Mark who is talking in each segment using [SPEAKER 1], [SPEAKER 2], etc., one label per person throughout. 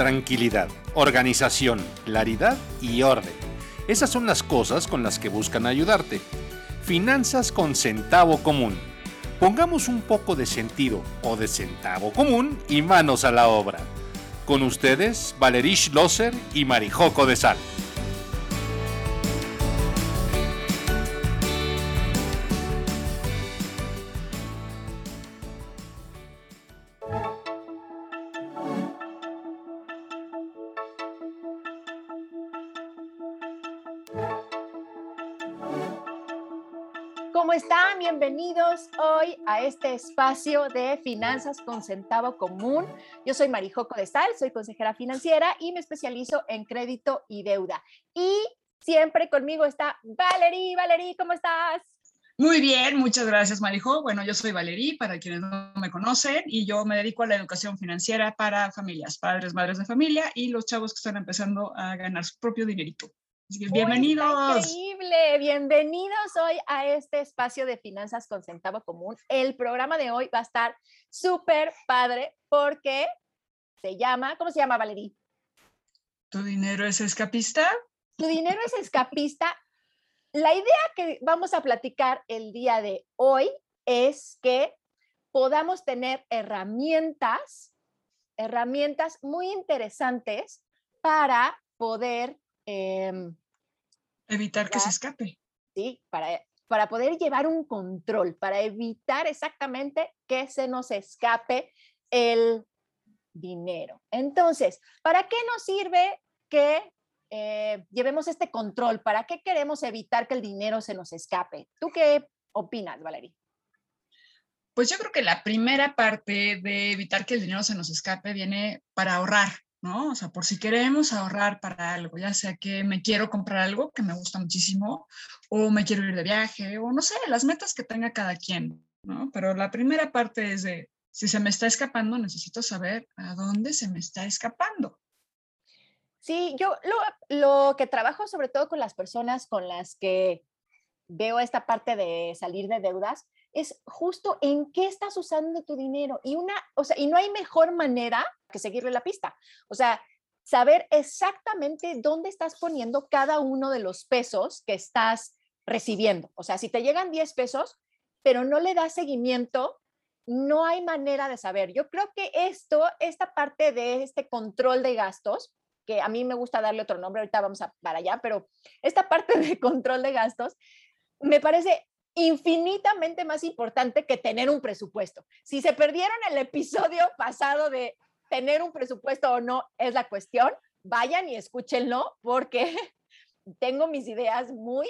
[SPEAKER 1] tranquilidad, organización, claridad y orden. Esas son las cosas con las que buscan ayudarte. Finanzas con centavo común. Pongamos un poco de sentido o de centavo común y manos a la obra. Con ustedes, Valerish Loser y Marijoco de Sal.
[SPEAKER 2] Bienvenidos hoy a este espacio de finanzas con centavo común. Yo soy Marijoco de Sal, soy consejera financiera y me especializo en crédito y deuda. Y siempre conmigo está Valerie. Valerie, ¿cómo estás?
[SPEAKER 3] Muy bien, muchas gracias, Marijo. Bueno, yo soy Valerie, para quienes no me conocen, y yo me dedico a la educación financiera para familias, padres, madres de familia y los chavos que están empezando a ganar su propio dinerito bienvenidos.
[SPEAKER 2] increíble, bienvenidos hoy a este espacio de finanzas con centavo común. El programa de hoy va a estar súper padre porque se llama, ¿cómo se llama, Valerí?
[SPEAKER 3] ¿Tu dinero es escapista?
[SPEAKER 2] Tu dinero es escapista. La idea que vamos a platicar el día de hoy es que podamos tener herramientas, herramientas muy interesantes para poder em,
[SPEAKER 3] Evitar que se escape.
[SPEAKER 2] Sí, para, para poder llevar un control, para evitar exactamente que se nos escape el dinero. Entonces, ¿para qué nos sirve que eh, llevemos este control? ¿Para qué queremos evitar que el dinero se nos escape? ¿Tú qué opinas, Valerie?
[SPEAKER 3] Pues yo creo que la primera parte de evitar que el dinero se nos escape viene para ahorrar, ¿no? O sea, por si queremos ahorrar para algo, ya sea que me quiero comprar algo que me gusta muchísimo, o me quiero ir de viaje, o no sé, las metas que tenga cada quien, ¿no? Pero la primera parte es de, si se me está escapando, necesito saber a dónde se me está escapando.
[SPEAKER 2] Sí, yo lo, lo que trabajo sobre todo con las personas con las que veo esta parte de salir de deudas, es justo en qué estás usando tu dinero. Y, una, o sea, y no hay mejor manera que seguirle la pista. O sea, saber exactamente dónde estás poniendo cada uno de los pesos que estás recibiendo. O sea, si te llegan 10 pesos, pero no le das seguimiento, no hay manera de saber. Yo creo que esto, esta parte de este control de gastos, que a mí me gusta darle otro nombre, ahorita vamos a para allá, pero esta parte de control de gastos me parece infinitamente más importante que tener un presupuesto. Si se perdieron el episodio pasado de tener un presupuesto o no es la cuestión, vayan y escúchenlo porque tengo mis ideas muy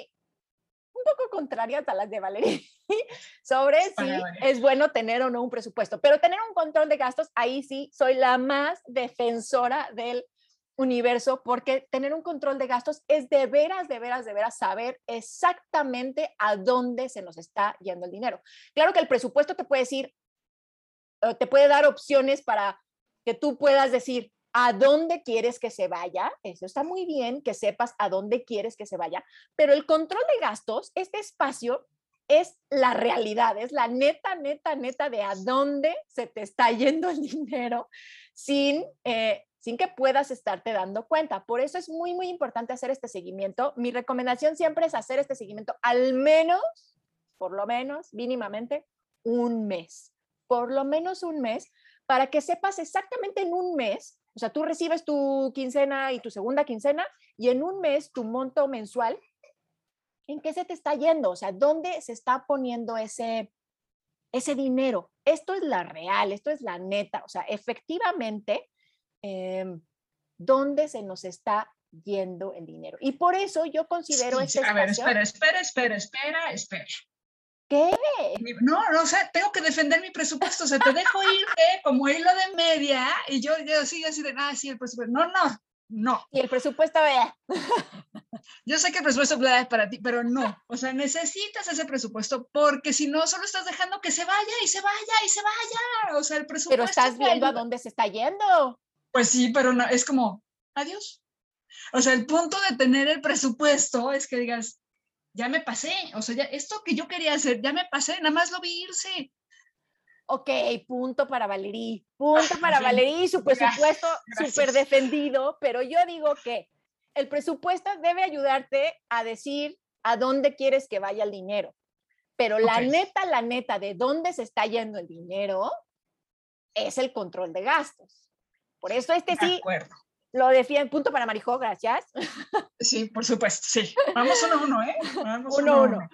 [SPEAKER 2] un poco contrarias a las de Valeria sobre si es bueno tener o no un presupuesto, pero tener un control de gastos, ahí sí soy la más defensora del universo, porque tener un control de gastos es de veras, de veras, de veras saber exactamente a dónde se nos está yendo el dinero. Claro que el presupuesto te puede decir, te puede dar opciones para que tú puedas decir a dónde quieres que se vaya. Eso está muy bien, que sepas a dónde quieres que se vaya, pero el control de gastos, este espacio es la realidad, es la neta, neta, neta de a dónde se te está yendo el dinero sin eh, sin que puedas estarte dando cuenta. Por eso es muy, muy importante hacer este seguimiento. Mi recomendación siempre es hacer este seguimiento al menos, por lo menos, mínimamente, un mes. Por lo menos un mes, para que sepas exactamente en un mes, o sea, tú recibes tu quincena y tu segunda quincena, y en un mes tu monto mensual, ¿en qué se te está yendo? O sea, ¿dónde se está poniendo ese, ese dinero? Esto es la real, esto es la neta. O sea, efectivamente, Em, dónde se nos está yendo el dinero. Y por eso yo considero
[SPEAKER 3] sí,
[SPEAKER 2] este
[SPEAKER 3] A ver, espera, espera, espera, espera, espera.
[SPEAKER 2] ¿Qué?
[SPEAKER 3] No, no, o sea, tengo que defender mi presupuesto, o sea, te dejo irte como hilo de media y yo, yo así, así de, ah, sí, el presupuesto. No, no, no.
[SPEAKER 2] Y el presupuesto, vea.
[SPEAKER 3] Yo sé que el presupuesto es para ti, pero no. O sea, necesitas ese presupuesto porque si no, solo estás dejando que se vaya y se vaya y se vaya. O sea, el presupuesto.
[SPEAKER 2] Pero estás viendo a dónde se está yendo.
[SPEAKER 3] Pues sí, pero no, es como, adiós. O sea, el punto de tener el presupuesto es que digas, ya me pasé, o sea, ya esto que yo quería hacer, ya me pasé, nada más lo vi irse.
[SPEAKER 2] Ok, punto para Valerí, punto para Valerí, su presupuesto súper defendido, pero yo digo que el presupuesto debe ayudarte a decir a dónde quieres que vaya el dinero, pero la neta, la neta, de dónde se está yendo el dinero es el control de gastos. Por eso este sí
[SPEAKER 3] acuerdo.
[SPEAKER 2] lo defiende, punto para Marijó, gracias.
[SPEAKER 3] Sí, por supuesto, sí. Vamos uno a uno, ¿eh? Vamos
[SPEAKER 2] uno a uno.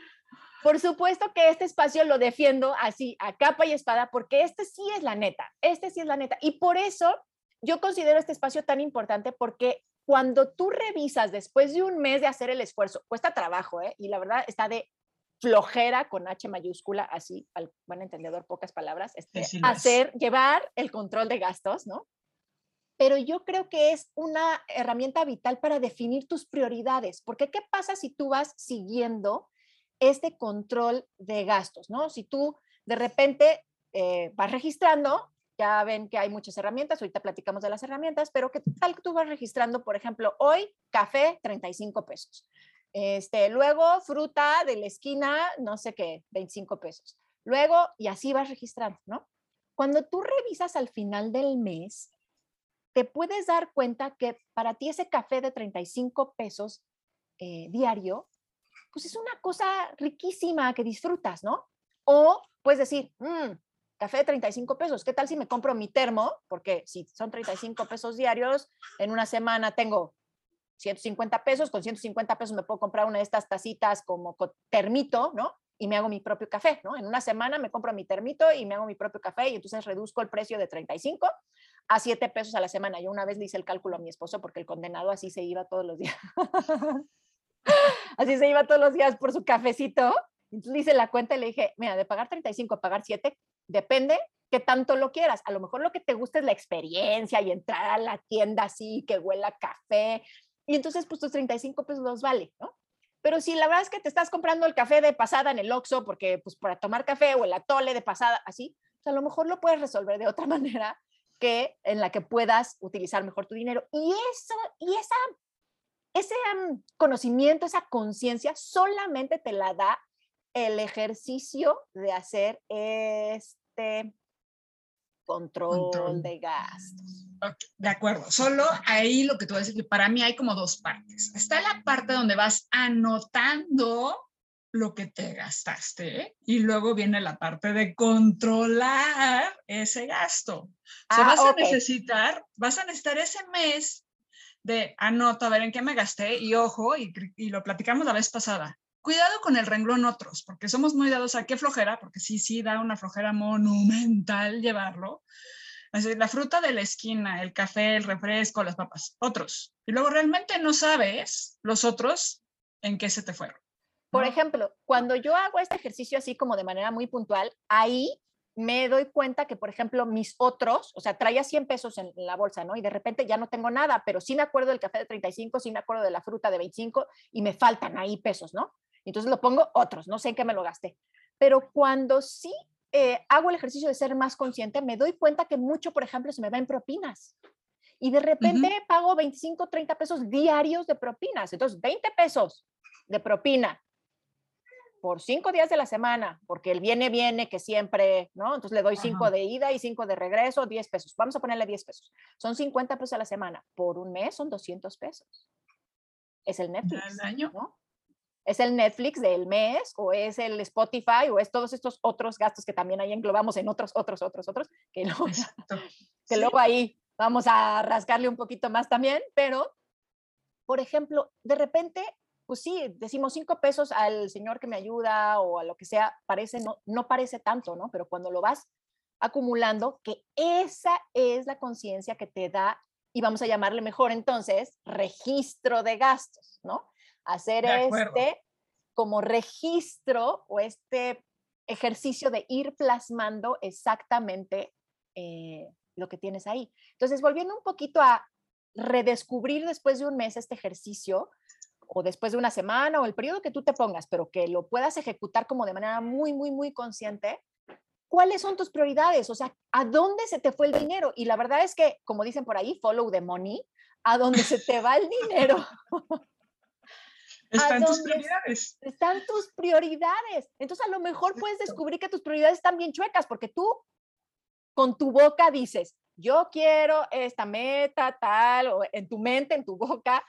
[SPEAKER 2] Por supuesto que este espacio lo defiendo así, a capa y espada, porque este sí es la neta, este sí es la neta. Y por eso yo considero este espacio tan importante, porque cuando tú revisas después de un mes de hacer el esfuerzo, cuesta trabajo, ¿eh? Y la verdad está de flojera con H mayúscula, así al buen entendedor, pocas palabras, este, hacer, llevar el control de gastos, ¿no? Pero yo creo que es una herramienta vital para definir tus prioridades, porque ¿qué pasa si tú vas siguiendo este control de gastos, ¿no? Si tú de repente eh, vas registrando, ya ven que hay muchas herramientas, ahorita platicamos de las herramientas, pero ¿qué tal tú vas registrando, por ejemplo, hoy café 35 pesos? Este, luego fruta de la esquina, no sé qué, 25 pesos. Luego, y así vas registrando, ¿no? Cuando tú revisas al final del mes, te puedes dar cuenta que para ti ese café de 35 pesos eh, diario pues es una cosa riquísima que disfrutas, ¿no? O puedes decir, mmm, café de 35 pesos, ¿qué tal si me compro mi termo? Porque si son 35 pesos diarios, en una semana tengo 150 pesos, con 150 pesos me puedo comprar una de estas tacitas como termito, ¿no? Y me hago mi propio café, ¿no? En una semana me compro mi termito y me hago mi propio café y entonces reduzco el precio de 35 a 7 pesos a la semana. Yo una vez le hice el cálculo a mi esposo porque el condenado así se iba todos los días. Así se iba todos los días por su cafecito. Entonces le hice la cuenta y le dije, mira, de pagar 35 a pagar 7, depende que tanto lo quieras. A lo mejor lo que te gusta es la experiencia y entrar a la tienda así, que huela café. Y entonces, pues tus 35 pesos los vale, ¿no? Pero si la verdad es que te estás comprando el café de pasada en el Oxxo, porque pues para tomar café o el atole de pasada, así, pues, a lo mejor lo puedes resolver de otra manera que en la que puedas utilizar mejor tu dinero. Y eso, y esa ese conocimiento, esa conciencia solamente te la da el ejercicio de hacer este control, de gastos.
[SPEAKER 3] de acuerdo, solo ahí lo que tú vas a decir, para mí hay como dos partes. Está la parte donde vas anotando lo que te gastaste y luego viene la parte de controlar ese gasto. o sea, ah, vas a necesitar, vas a necesitar ese mes de anoto a ver en qué me gasté y ojo, y, lo platicamos la vez pasada. Cuidado con el renglón otros, porque somos muy dados a qué flojera, porque sí, sí da una flojera monumental llevarlo. Así, la fruta de la esquina, el café, el refresco, las papas, otros. Y luego realmente no sabes los otros en qué se te fueron.
[SPEAKER 2] Por ejemplo, cuando yo hago este ejercicio así como de manera muy puntual, ahí me doy cuenta que, por ejemplo, mis otros, o sea, traía 100 pesos en la bolsa, ¿no? Y de repente ya no tengo nada, pero sí me acuerdo del café de 35, sí me acuerdo de la fruta de 25 y me faltan ahí pesos, ¿no? Entonces lo pongo otros, no sé en qué me lo gasté. Pero cuando sí eh, hago el ejercicio de ser más consciente, me doy cuenta que mucho, por ejemplo, se me va en propinas. Y de repente pago 25, 30 pesos diarios de propinas. Entonces, 20 pesos de propina por cinco días de la semana, porque el viene, viene, que siempre, ¿no? Entonces le doy cinco de ida y cinco de regreso, 10 pesos. Vamos a ponerle 10 pesos. Son 50 pesos a la semana. Por un mes son 200 pesos. Es el Netflix. año? ¿no? Es el Netflix del mes, o es el Spotify, o es todos estos otros gastos que también ahí englobamos en otros, otros, otros, otros, que luego, que luego ahí vamos a rascarle un poquito más también, pero, por ejemplo, de repente pues sí, decimos cinco pesos al señor que me ayuda o a lo que sea, parece, no, no parece tanto, ¿no? Pero cuando lo vas acumulando, que esa es la conciencia que te da, y vamos a llamarle mejor entonces, registro de gastos, ¿no? Hacer este como registro o este ejercicio de ir plasmando exactamente eh, lo que tienes ahí. Entonces, volviendo un poquito a redescubrir después de un mes este ejercicio, o después de una semana o el periodo que tú te pongas, pero que lo puedas ejecutar como de manera muy, muy, muy consciente, ¿cuáles son tus prioridades? O sea, ¿a dónde se te fue el dinero? Y la verdad es que, como dicen por ahí, follow the money, a dónde se te va el dinero.
[SPEAKER 3] Están tus prioridades.
[SPEAKER 2] Están tus prioridades. Entonces, a lo mejor puedes descubrir que tus prioridades están bien chuecas, porque tú con tu boca dices, yo quiero esta meta tal, o en tu mente, en tu boca,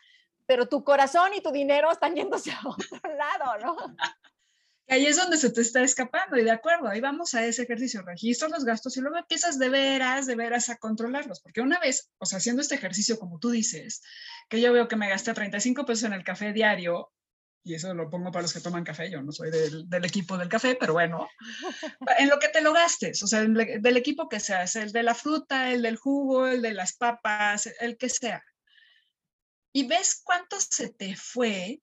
[SPEAKER 2] pero tu corazón y tu dinero están yéndose a otro lado, ¿no?
[SPEAKER 3] Ahí es donde se te está escapando y de acuerdo, ahí vamos a ese ejercicio, registro los gastos y luego empiezas de veras, de veras a controlarlos, porque una vez, o sea, haciendo este ejercicio como tú dices, que yo veo que me gasté 35 pesos en el café diario, y eso lo pongo para los que toman café, yo no soy del, del equipo del café, pero bueno, en lo que te lo gastes, o sea, del equipo que seas, el de la fruta, el del jugo, el de las papas, el que sea. Y ves cuánto se te fue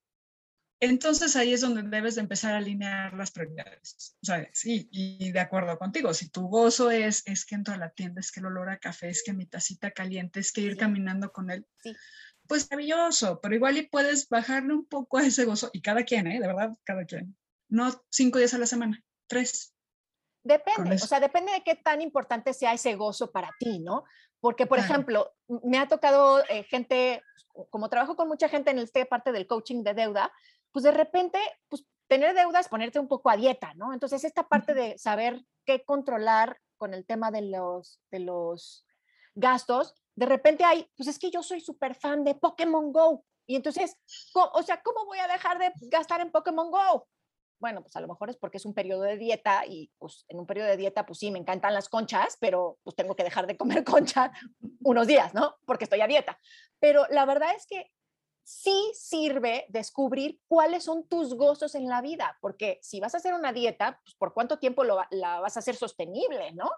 [SPEAKER 3] entonces ahí es donde debes de empezar a alinear las prioridades. O sea, sí, y de acuerdo contigo, si tu gozo es, es que entro a la tienda, es que el olor a café, es que mi tacita caliente, es que ir caminando con él, sí. pues maravilloso, pero igual y puedes bajarle un poco a ese gozo, y cada quien, ¿eh? De verdad, cada quien. No cinco días a la semana, tres.
[SPEAKER 2] Depende, o sea, depende de qué tan importante sea ese gozo para ti, ¿no? Porque, por ejemplo, me ha tocado eh, gente, como trabajo con mucha gente en esta parte del coaching de deuda, pues de repente, pues tener deudas, ponerte un poco a dieta, ¿no? Entonces, esta parte de saber qué controlar con el tema de los, de los gastos, de repente hay, pues es que yo soy súper fan de Pokémon Go. Y entonces, o sea, ¿cómo voy a dejar de gastar en Pokémon Go? Bueno, pues a lo mejor es porque es un periodo de dieta y pues en un periodo de dieta, pues sí, me encantan las conchas, pero pues tengo que dejar de comer concha unos días, ¿no? Porque estoy a dieta. Pero la verdad es que sí sirve descubrir cuáles son tus gozos en la vida, porque si vas a hacer una dieta, pues por cuánto tiempo la vas a hacer sostenible, ¿no?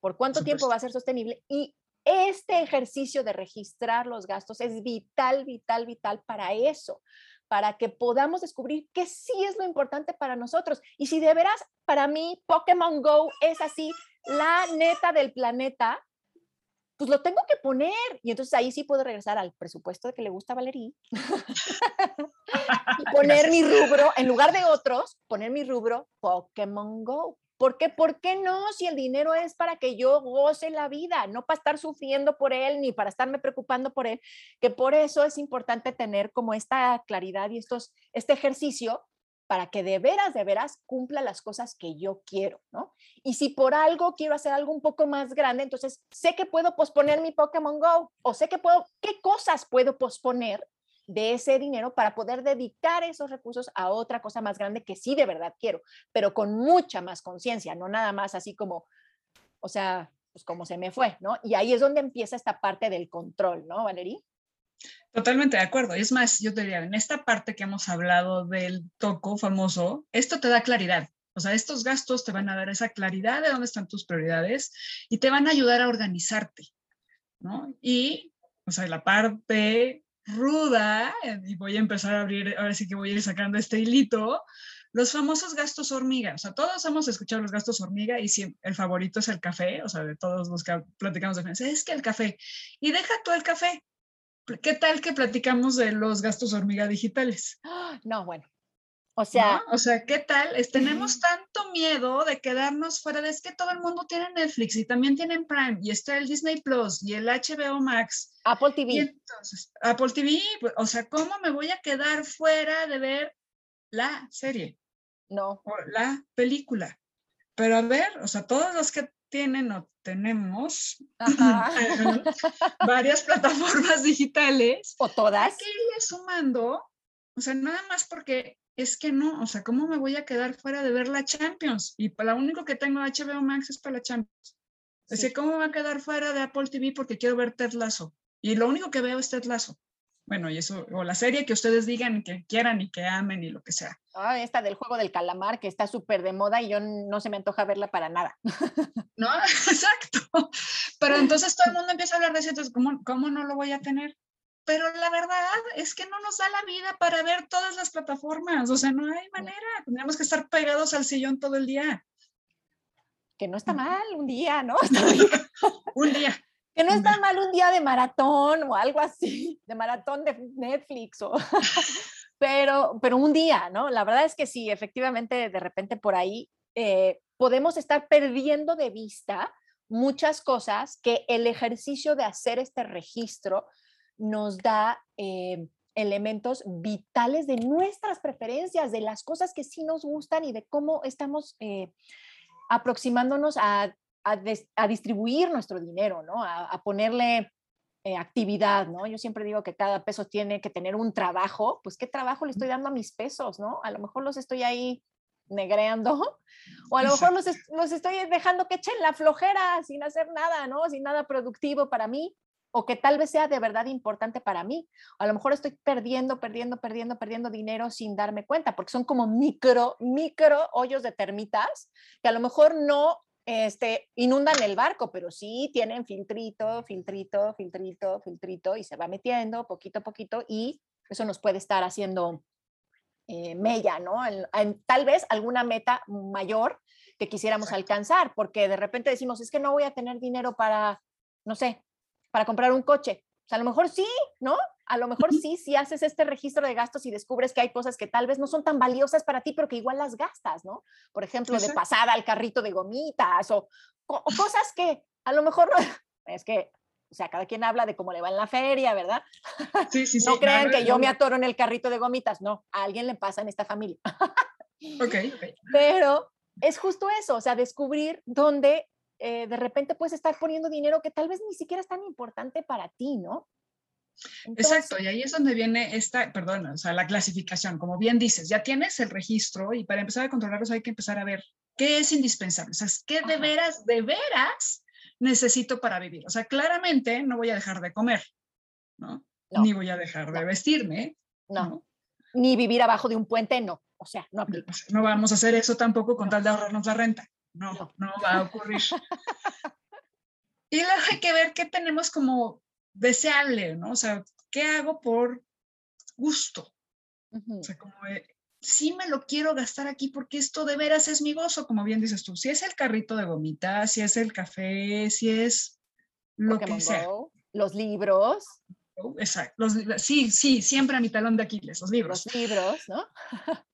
[SPEAKER 2] ¿Por cuánto tiempo va a ser sostenible? Y este ejercicio de registrar los gastos es vital, vital, vital para eso, para que podamos descubrir qué sí es lo importante para nosotros. Y si de veras, para mí, Pokémon Go es así, la neta del planeta, pues lo tengo que poner. Y entonces ahí sí puedo regresar al presupuesto de que le gusta a Valerie y poner mi rubro, en lugar de otros, poner mi rubro Pokémon Go. ¿Por qué? ¿Por qué no? Si el dinero es para que yo goce la vida, no para estar sufriendo por él ni para estarme preocupando por él, que por eso es importante tener como esta claridad y estos, este ejercicio para que de veras, de veras cumpla las cosas que yo quiero, ¿no? Y si por algo quiero hacer algo un poco más grande, entonces sé que puedo posponer mi Pokémon Go o sé que puedo, qué cosas puedo posponer de ese dinero para poder dedicar esos recursos a otra cosa más grande que sí de verdad quiero, pero con mucha más conciencia, no nada más así como, o sea, pues como se me fue, ¿no? Y ahí es donde empieza esta parte del control, ¿no, Valerie?
[SPEAKER 3] Totalmente de acuerdo. Es más, yo te diría, en esta parte que hemos hablado del toco famoso, esto te da claridad. O sea, estos gastos te van a dar esa claridad de dónde están tus prioridades y te van a ayudar a organizarte, ¿no? Y, o sea, la parte ruda, y voy a empezar a abrir, ahora sí que voy a ir sacando este hilito, los famosos gastos hormiga. O sea, todos hemos escuchado los gastos hormiga y si el favorito es el café, o sea, de todos los que platicamos de es que el café. Y deja tú el café, ¿Qué tal que platicamos de los gastos hormiga digitales?
[SPEAKER 2] No, bueno. O sea,
[SPEAKER 3] o sea, ¿qué tal? tenemos tanto miedo de quedarnos fuera de es que todo el mundo tiene Netflix y también tienen Prime y está el Disney Plus y el HBO Max.
[SPEAKER 2] Apple TV.
[SPEAKER 3] Y entonces, Apple TV, pues, o sea, ¿cómo me voy a quedar fuera de ver la serie?
[SPEAKER 2] No.
[SPEAKER 3] O la película. Pero a ver, o sea, todos los que tienen o tenemos varias plataformas digitales.
[SPEAKER 2] O todas.
[SPEAKER 3] que irle sumando, o sea, nada más porque es que no, o sea, ¿cómo me voy a quedar fuera de ver la Champions? Y para lo único que tengo HBO Max es para la Champions. O sea, ¿cómo me voy a quedar fuera de Apple TV porque quiero ver Ted Lasso? Y lo único que veo es Ted Lasso bueno, y eso, o la serie que ustedes digan que quieran y que amen y lo que sea.
[SPEAKER 2] Ah, esta del juego del calamar que está súper de moda y yo no se me antoja verla para nada.
[SPEAKER 3] No, exacto. Pero entonces todo el mundo empieza a hablar de eso, entonces, ¿cómo, ¿cómo no lo voy a tener? Pero la verdad es que no nos da la vida para ver todas las plataformas, o sea, no hay manera, tendríamos que estar pegados al sillón todo el día.
[SPEAKER 2] Que no está mal un día, ¿no?
[SPEAKER 3] un día.
[SPEAKER 2] Que no es tan mal un día de maratón o algo así, de maratón de Netflix, o, pero, pero un día, ¿no? La verdad es que sí, efectivamente, de repente por ahí eh, podemos estar perdiendo de vista muchas cosas que el ejercicio de hacer este registro nos da eh, elementos vitales de nuestras preferencias, de las cosas que sí nos gustan y de cómo estamos eh, aproximándonos a a, distribuir nuestro dinero, ¿no? A, ponerle eh, actividad, ¿no? Yo siempre digo que cada peso tiene que tener un trabajo, pues ¿qué trabajo le estoy dando a mis pesos, ¿no? A lo mejor los estoy ahí negreando, o a lo mejor los, los, estoy dejando que echen la flojera sin hacer nada, ¿no? Sin nada productivo para mí, o que tal vez sea de verdad importante para mí. A lo mejor estoy perdiendo, perdiendo, perdiendo, perdiendo dinero sin darme cuenta, porque son como micro, micro hoyos de termitas que a lo mejor no este, inundan el barco, pero sí tienen filtrito, filtrito, filtrito, filtrito, y se va metiendo poquito a poquito, y eso nos puede estar haciendo eh, mella, ¿no? tal vez alguna meta mayor que quisiéramos alcanzar, porque de repente decimos, es que no voy a tener dinero para, no sé, para comprar un coche. O sea, a lo mejor sí, ¿no? A lo mejor sí, si haces este registro de gastos y descubres que hay cosas que tal vez no son tan valiosas para ti, pero que igual las gastas, ¿no? Por ejemplo, de pasada al carrito de gomitas o, cosas que a lo mejor es que, o sea, cada quien habla de cómo le va en la feria, ¿verdad?
[SPEAKER 3] Sí, sí, sí.
[SPEAKER 2] no crean que yo me atoro en el carrito de gomitas, no, a alguien le pasa en esta familia.
[SPEAKER 3] ok,
[SPEAKER 2] Pero es justo eso, o sea, descubrir dónde eh, de repente puedes estar poniendo dinero que tal vez ni siquiera es tan importante para ti, ¿no?
[SPEAKER 3] Exacto, y ahí es donde viene esta, perdón, o sea, la clasificación, como bien dices, ya tienes el registro y para empezar a controlarlos hay que empezar a ver qué es indispensable, o sea, qué de veras, de veras necesito para vivir. O sea, claramente no voy a dejar de comer, ¿no? Ni voy a dejar de vestirme.
[SPEAKER 2] No. Ni vivir abajo de un puente, no. O sea, no aplica.
[SPEAKER 3] No vamos a hacer eso tampoco con tal de ahorrarnos la renta. No, no va a ocurrir. y luego hay que ver qué tenemos como deseable, ¿no? O sea, ¿qué hago por gusto? O sea, como sí me lo quiero gastar aquí porque esto de veras es mi gozo, como bien dices tú. Si es el carrito de gomitas, si es el café, si es lo que sea.
[SPEAKER 2] los libros.
[SPEAKER 3] Exacto. sí, sí, siempre a mi talón de Aquiles, los libros.
[SPEAKER 2] Los libros, ¿no?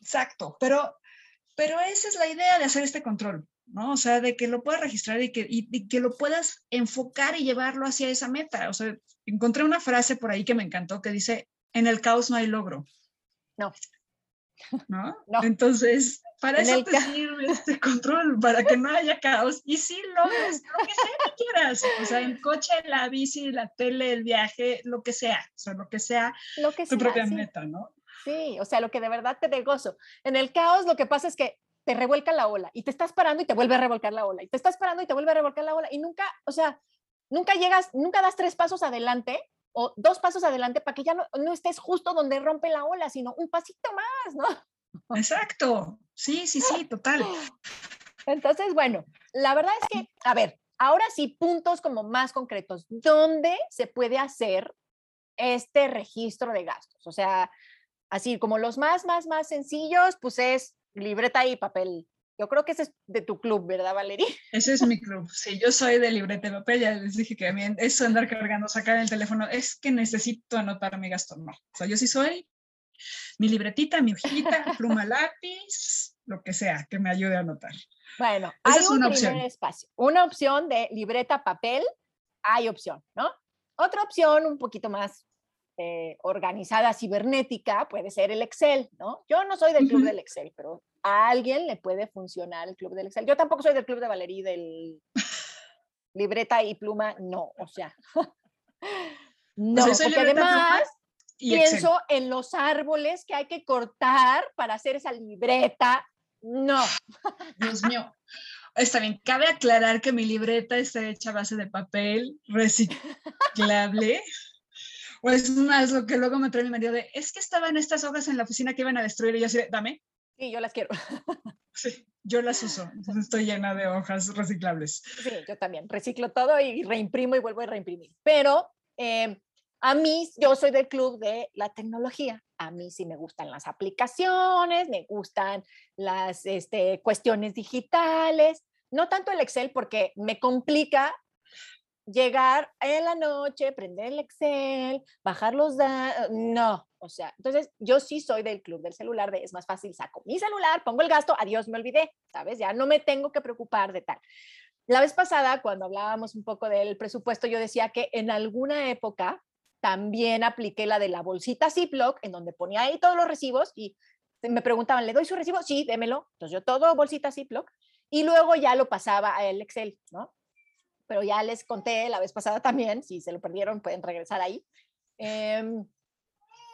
[SPEAKER 3] Exacto, pero, pero esa es la idea de hacer este control. ¿no? O sea, de que lo puedas registrar y que, y, que lo puedas enfocar y llevarlo hacia esa meta. O sea, encontré una frase por ahí que me encantó que dice, en el caos no hay logro.
[SPEAKER 2] No.
[SPEAKER 3] ¿No? Entonces, para eso te sirve este control, para que no haya caos. Y sí logres lo que sea que quieras. O sea, el coche, la bici, la tele, el viaje, lo que sea. O sea, lo que sea
[SPEAKER 2] lo que
[SPEAKER 3] tu propia meta, ¿no?
[SPEAKER 2] Sí, o sea, lo que de verdad te dé gozo. En el caos lo que pasa es que te revuelca la ola y te estás parando y te vuelve a revolcar la ola y te estás parando y te vuelve a revolcar la ola y nunca, o sea, nunca llegas, nunca das tres pasos adelante o dos pasos adelante para que ya no, no estés justo donde rompe la ola, sino un pasito más, ¿no?
[SPEAKER 3] Exacto, sí, sí, sí, total.
[SPEAKER 2] Entonces, bueno, la verdad es que, a ver, ahora sí, puntos como más concretos, ¿dónde se puede hacer este registro de gastos? O sea, así como los más, más, más sencillos, pues es libreta y papel. Yo creo que ese es de tu club, ¿verdad, Valeria?
[SPEAKER 3] Ese es mi club. Sí, yo soy de libreta y papel. Ya les dije que a mí eso andar cargando, sacar el teléfono, es que necesito anotar mi gasto. No. O sea, yo sí soy mi libretita, mi hojita, pluma, lápiz, lo que sea que me ayude a anotar.
[SPEAKER 2] Bueno, hay es un una opción. espacio. Una opción de libreta, papel, hay opción, ¿no? Otra opción un poquito más eh, organizada cibernética puede ser el Excel, ¿no? Yo no soy del club del Excel, pero a alguien le puede funcionar el club del Excel. Yo tampoco soy del club de Valerie, del libreta y pluma, no, o sea. no, porque además pienso en los árboles que hay que cortar para hacer esa libreta. No.
[SPEAKER 3] Dios mío. Está bien, cabe aclarar que mi libreta está hecha a base de papel reciclable. O es más lo que luego me trae mi marido de, es que estaban estas hojas en la oficina que iban a destruir y yo así dame.
[SPEAKER 2] Sí, yo las quiero.
[SPEAKER 3] Sí, yo las uso. estoy llena de hojas reciclables.
[SPEAKER 2] Sí, yo también. Reciclo todo y reimprimo y vuelvo a reimprimir. Pero em, a mí, yo soy del club de la tecnología. A mí sí me gustan las aplicaciones, me gustan las este, cuestiones digitales. No tanto el Excel porque me complica llegar en la noche, prender el Excel, bajar los datos, no, o sea, entonces yo sí soy del club del celular, de es más fácil, saco mi celular, pongo el gasto, adiós, me olvidé, ¿sabes? Ya no me tengo que preocupar de tal. La vez pasada, cuando hablábamos un poco del presupuesto, yo decía que en alguna época también apliqué la de la bolsita Ziploc, en donde ponía ahí todos los recibos y me preguntaban, ¿le doy su recibo? Sí, démelo. Entonces yo todo bolsita Ziploc y luego ya lo pasaba a el Excel, ¿no? Pero ya les conté la vez pasada también, si se lo perdieron pueden regresar ahí, em,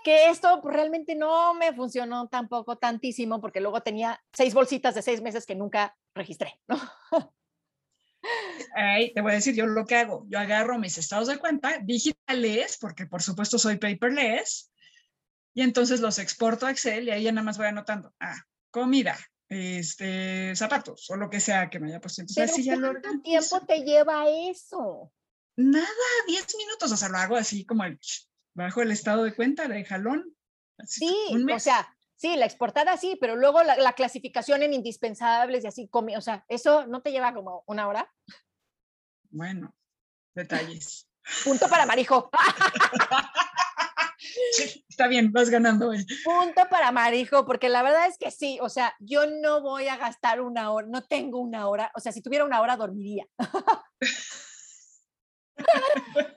[SPEAKER 2] que esto realmente no me funcionó tampoco tantísimo porque luego tenía seis bolsitas de seis meses que nunca registré, ¿no?
[SPEAKER 3] Ahí te voy a decir yo lo que hago. Yo agarro mis estados de cuenta digitales, porque por supuesto soy paperless, y entonces los exporto a Excel y ahí ya nada más voy anotando. Ah, comida, este, zapatos o lo que sea que me haya puesto.
[SPEAKER 2] Entonces, así ya ¿Cuánto tiempo te lleva eso?
[SPEAKER 3] Nada, 10 minutos, o sea, lo hago así como el, bajo el estado de cuenta de jalón.
[SPEAKER 2] sí, o sea, sí, la exportada sí, pero luego la, clasificación en indispensables y así, o sea, eso no te lleva como una hora.
[SPEAKER 3] Bueno, detalles.
[SPEAKER 2] Punto para Marijo.
[SPEAKER 3] está bien, vas ganando hoy.
[SPEAKER 2] Punto para Marijo, porque la verdad es que sí, o sea, yo no voy a gastar una hora, no tengo una hora, o sea, si tuviera una hora dormiría.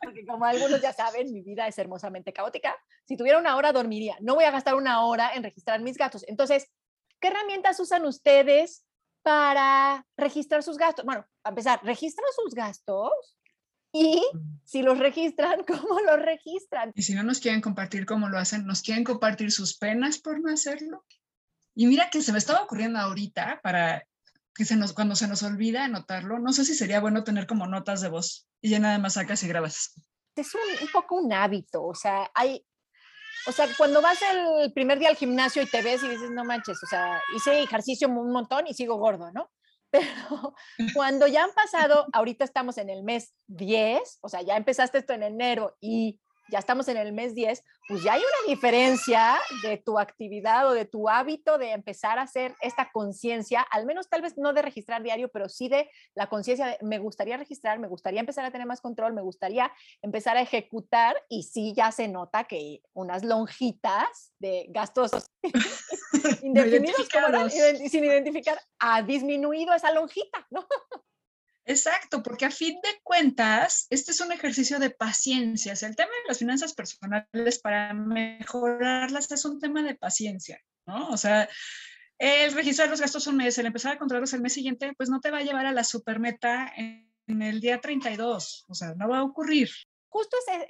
[SPEAKER 2] porque como algunos ya saben, mi vida es hermosamente caótica. Si tuviera una hora dormiría, no voy a gastar una hora en registrar mis gastos. Entonces, ¿qué herramientas usan ustedes para registrar sus gastos? Bueno, a empezar, registran sus gastos y si los registran, ¿cómo los registran?
[SPEAKER 3] Y si no nos quieren compartir cómo lo hacen, ¿nos quieren compartir sus penas por no hacerlo? Y mira que se me estaba ocurriendo ahorita para que se nos, cuando se nos olvida anotarlo, no sé si sería bueno tener como notas de voz y ya nada más sacas y grabas.
[SPEAKER 2] Es un, un poco un hábito, o sea, hay, o sea, cuando vas el primer día al gimnasio y te ves y dices, no manches, o sea, hice ejercicio un montón y sigo gordo, ¿no? Pero cuando ya han pasado, ahorita estamos en el mes 10, o sea, ya empezaste esto en enero y ya estamos en el mes 10, pues ya hay una diferencia de tu actividad o de tu hábito de empezar a hacer esta conciencia, al menos tal vez no de registrar diario, pero sí de la conciencia de me gustaría registrar, me gustaría empezar a tener más control, me gustaría empezar a ejecutar y sí ya se nota que unas lonjitas de gastos indefinidos sin identificar ha disminuido esa lonjita, ¿no?
[SPEAKER 3] Exacto, porque a fin de cuentas, este es un ejercicio de paciencia. el tema de las finanzas personales para mejorarlas es un tema de paciencia, ¿no? O sea, el registrar los gastos un mes, el empezar a controlarlos el mes siguiente, pues no te va a llevar a la supermeta en, en el día 32, o sea, no va a ocurrir.
[SPEAKER 2] Justo ese,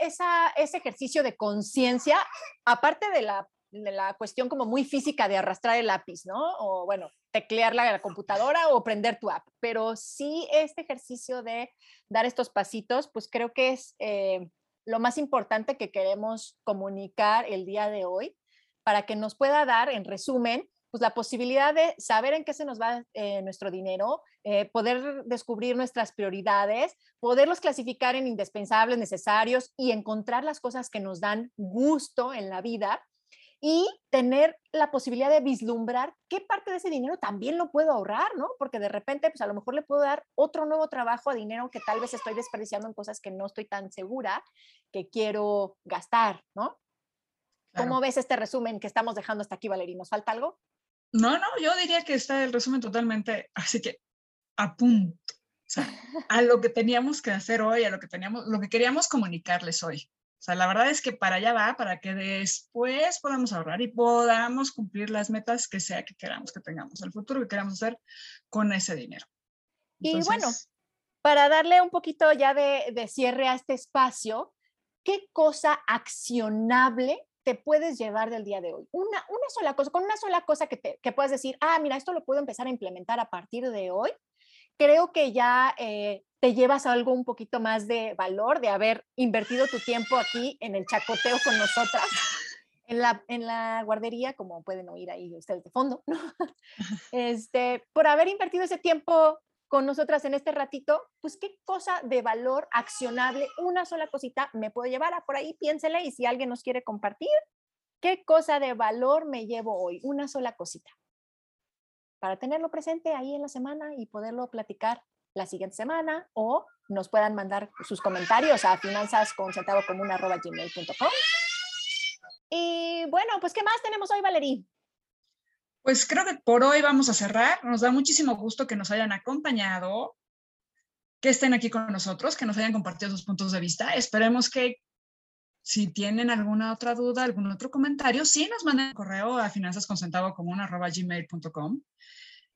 [SPEAKER 2] ese ejercicio de conciencia, aparte de la la cuestión como muy física de arrastrar el lápiz, ¿no? O bueno, teclear la, computadora o prender tu app. Pero sí este ejercicio de dar estos pasitos, pues creo que es eh, lo más importante que queremos comunicar el día de hoy para que nos pueda dar, en resumen, pues la posibilidad de saber en qué se nos va eh, nuestro dinero, eh, poder descubrir nuestras prioridades, poderlos clasificar en indispensables, necesarios y encontrar las cosas que nos dan gusto en la vida y tener la posibilidad de vislumbrar qué parte de ese dinero también lo puedo ahorrar, ¿no? Porque de repente, pues a lo mejor le puedo dar otro nuevo trabajo a dinero que tal vez estoy desperdiciando en cosas que no estoy tan segura que quiero gastar, ¿no? ¿Cómo ves este resumen que estamos dejando hasta aquí, Valeria? ¿Nos falta algo?
[SPEAKER 3] No, no, yo diría que está el resumen totalmente, así que a punto, o sea, a lo que teníamos que hacer hoy, a lo que teníamos, lo que queríamos comunicarles hoy. O sea, la verdad es que para allá va, para que después podamos ahorrar y podamos cumplir las metas que sea que queramos que tengamos, el futuro que queramos hacer con ese dinero.
[SPEAKER 2] y bueno, para darle un poquito ya de, cierre a este espacio, ¿qué cosa accionable te puedes llevar del día de hoy? Una, una sola cosa, con una sola cosa que, te, que puedas decir, ah, mira, esto lo puedo empezar a implementar a partir de hoy. Creo que ya eh, te llevas algo un poquito más de valor de haber invertido tu tiempo aquí en el chacoteo con nosotras, en la, en la guardería, como pueden oír ahí ustedes de fondo, este, por haber invertido ese tiempo con nosotras en este ratito, pues qué cosa de valor accionable, una sola cosita me puedo llevar, ah, por ahí piénsele y si alguien nos quiere compartir, qué cosa de valor me llevo hoy, una sola cosita, para tenerlo presente ahí en la semana y poderlo platicar la siguiente semana o nos puedan mandar sus comentarios a finanzasconcentavocomún.com. Y bueno, pues ¿qué más tenemos hoy, Valerí?
[SPEAKER 3] Pues creo que por hoy vamos a cerrar. Nos da muchísimo gusto que nos hayan acompañado, que estén aquí con nosotros, que nos hayan compartido sus puntos de vista. Esperemos que si tienen alguna otra duda, algún otro comentario, sí nos manden un correo a finanzasconcentavocomún.gmail.com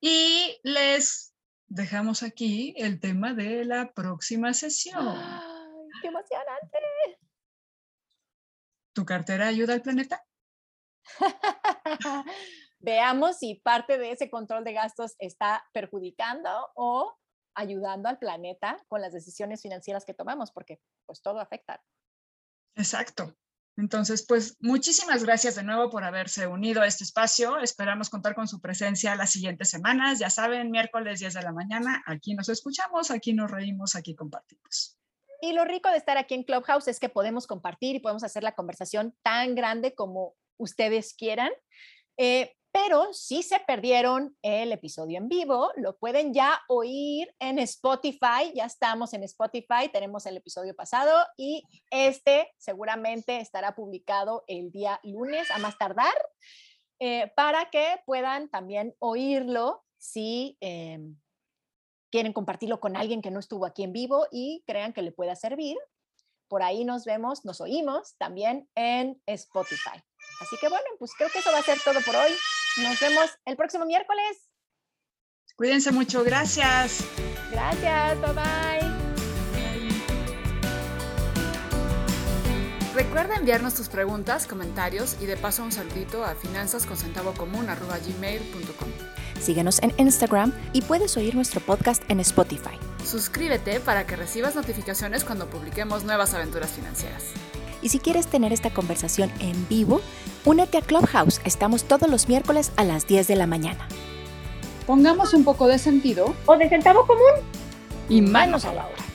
[SPEAKER 3] y les dejamos aquí el tema de la próxima sesión.
[SPEAKER 2] ¡Ay, ¡Qué emocionante!
[SPEAKER 3] ¿Tu cartera ayuda al planeta?
[SPEAKER 2] Veamos si parte de ese control de gastos está perjudicando o ayudando al planeta con las decisiones financieras que tomamos, porque pues todo afecta.
[SPEAKER 3] Exacto. Entonces, pues muchísimas gracias de nuevo por haberse unido a este espacio. Esperamos contar con su presencia las siguientes semanas. Ya saben, miércoles 10 de la mañana, aquí nos escuchamos, aquí nos reímos, aquí compartimos.
[SPEAKER 2] Y lo rico de estar aquí en Clubhouse es que podemos compartir y podemos hacer la conversación tan grande como ustedes quieran. Eh, pero si se perdieron el episodio en vivo, lo pueden ya oír en Spotify. Ya estamos en Spotify, tenemos el episodio pasado y este seguramente estará publicado el día lunes a más tardar eh, para que puedan también oírlo si em, quieren compartirlo con alguien que no estuvo aquí en vivo y crean que le pueda servir. Por ahí nos vemos, nos oímos también en Spotify. Así que bueno, pues creo que eso va a ser todo por hoy. Nos vemos el próximo miércoles.
[SPEAKER 3] Cuídense mucho, gracias.
[SPEAKER 2] Gracias, bye bye.
[SPEAKER 4] Recuerda enviarnos tus preguntas, comentarios y de paso un saludito a finanzasconcentavocomún.com.
[SPEAKER 2] Síguenos en Instagram y puedes oír nuestro podcast en Spotify.
[SPEAKER 4] Suscríbete para que recibas notificaciones cuando publiquemos nuevas aventuras financieras.
[SPEAKER 2] Y si quieres tener esta conversación en vivo, únete a Clubhouse. Estamos todos los miércoles a las 10 de la mañana.
[SPEAKER 4] Pongamos un poco de sentido
[SPEAKER 2] o de centavo común
[SPEAKER 4] y manos a la obra.